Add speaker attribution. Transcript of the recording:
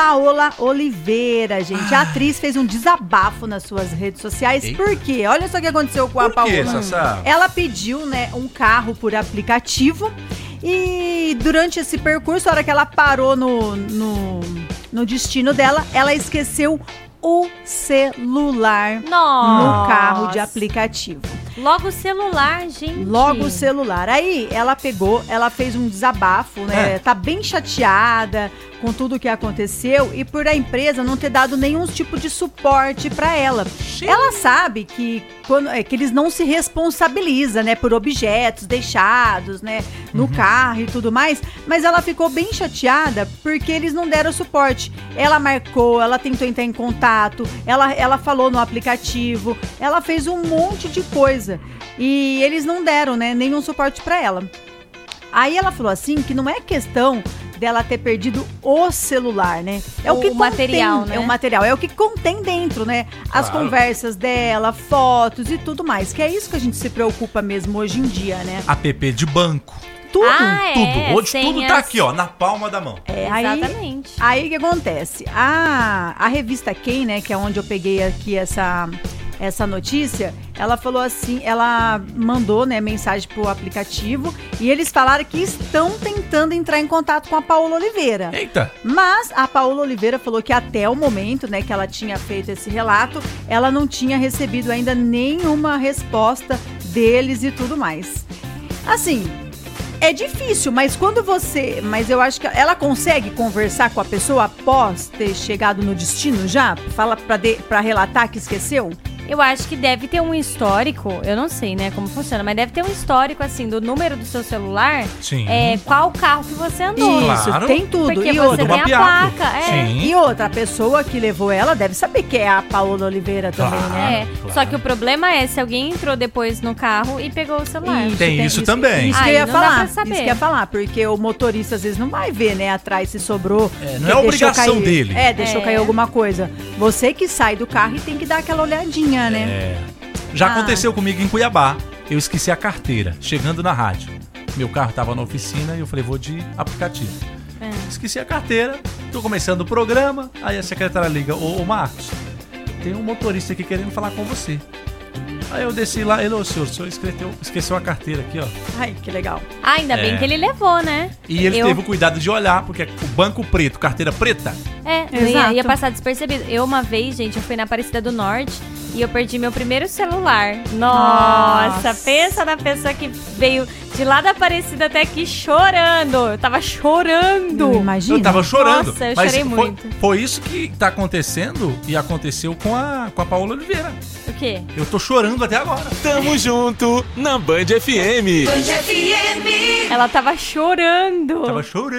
Speaker 1: Paola Oliveira, gente. A atriz fez um desabafo nas suas redes sociais.
Speaker 2: Eita.
Speaker 1: Por quê? Olha só o que aconteceu com a Paola. Ela pediu, né, um carro por aplicativo. E durante esse percurso, a hora que ela parou no, no, no destino dela, ela esqueceu o celular
Speaker 3: Nossa.
Speaker 1: no carro de aplicativo.
Speaker 3: Logo o celular, gente.
Speaker 1: Logo o celular. Aí ela pegou, ela fez um desabafo, né?
Speaker 2: É.
Speaker 1: Tá bem chateada com tudo que aconteceu e por a empresa não ter dado nenhum tipo de suporte pra ela. Ela sabe que quando é, que eles não se responsabilizam, né, por objetos deixados, né, no carro e tudo mais, mas ela ficou bem chateada porque eles não deram suporte. Ela marcou, ela tentou entrar em contato, ela ela falou no aplicativo, ela fez um monte de coisa e eles não deram, né, nenhum suporte pra ela. Aí ela falou assim que não é questão dela ter perdido o celular, né? É o,
Speaker 3: O
Speaker 1: que
Speaker 3: material,
Speaker 1: contém,
Speaker 3: né?
Speaker 1: É o material, é o que contém dentro, né? As
Speaker 2: Claro.
Speaker 1: conversas dela, fotos e tudo mais. Que é isso que a gente se preocupa mesmo hoje em dia, né?
Speaker 2: App de banco.
Speaker 1: Tudo.
Speaker 3: Ah, é,
Speaker 2: tudo. Hoje tudo tá aqui, ó, na palma da mão.
Speaker 1: É,
Speaker 3: Exatamente.
Speaker 1: aí o que acontece? A, a revista Quem, né, que é onde eu peguei aqui essa, essa notícia, ela falou assim, ela mandou, né, mensagem pro aplicativo e eles falaram que estão tentando entrar em contato com a Paola Oliveira.
Speaker 2: Eita.
Speaker 1: Mas a Paola Oliveira falou que até o momento, né, que ela tinha feito esse relato, ela não tinha recebido ainda nenhuma resposta deles e tudo mais. Assim, é difícil, mas quando você, mas eu acho que ela consegue conversar com a pessoa após ter chegado no destino já, fala para para relatar que esqueceu?
Speaker 3: Eu acho que deve ter um histórico, eu não sei, né, como funciona, mas deve ter um histórico, assim, do número do seu celular,
Speaker 2: Sim.
Speaker 3: é, qual carro que você andou.
Speaker 1: Isso,
Speaker 2: Claro.
Speaker 1: tem tudo.
Speaker 3: Porque
Speaker 1: e
Speaker 3: você
Speaker 1: outra,
Speaker 3: tem a placa, é.
Speaker 2: Sim.
Speaker 1: e outra, a pessoa que levou ela deve saber que é a Paola Oliveira também,
Speaker 2: Claro.
Speaker 1: né?
Speaker 3: É,
Speaker 2: claro.
Speaker 3: só que o problema é se alguém entrou depois no carro e pegou o celular.
Speaker 1: Isso,
Speaker 2: Tem isso também.
Speaker 1: Isso que eu ia
Speaker 3: não dá
Speaker 1: falar.
Speaker 3: pra saber.
Speaker 1: Isso que eu ia falar, porque o motorista às vezes não vai ver, né, atrás se sobrou.
Speaker 2: É, não é obrigação
Speaker 1: cair-
Speaker 2: dele.
Speaker 1: É, deixou
Speaker 3: É.
Speaker 1: cair alguma coisa. Você que sai do carro e tem que dar aquela olhadinha, né?
Speaker 2: É. Já
Speaker 1: Ah.
Speaker 2: aconteceu comigo em Cuiabá. Eu esqueci a carteira, chegando na rádio. Meu carro tava na oficina e eu falei, vou de aplicativo.
Speaker 3: É.
Speaker 2: Esqueci a carteira, tô começando o programa, aí a secretária liga, ô, ô Marcos, tem um motorista aqui querendo falar com você. Aí eu desci lá, ele, ô senhor, o senhor esqueceu, esqueceu a carteira aqui, ó.
Speaker 1: Ai, que legal.
Speaker 3: Ah, ainda bem
Speaker 2: É.
Speaker 3: que ele levou, né?
Speaker 2: E ele
Speaker 3: Eu-
Speaker 2: teve o cuidado de olhar, porque o banco preto, carteira preta,
Speaker 3: É, não ia,
Speaker 1: Exato.
Speaker 3: ia passar despercebido. Eu, uma vez, gente, eu fui na Aparecida do Norte e eu perdi meu primeiro celular. Nossa,
Speaker 1: Nossa.
Speaker 3: pensa na pessoa que veio de lá da Aparecida até aqui chorando. Eu tava chorando.
Speaker 1: Eu imagino.
Speaker 2: eu tava chorando.
Speaker 3: Nossa, eu
Speaker 2: mas
Speaker 3: chorei
Speaker 2: foi,
Speaker 3: muito.
Speaker 2: foi isso que tá acontecendo e aconteceu com a, com a Paola Oliveira.
Speaker 3: O quê?
Speaker 2: Eu tô chorando até agora.
Speaker 4: Tamo junto na Band FM.
Speaker 3: Ela tava chorando.
Speaker 2: Tava chorando.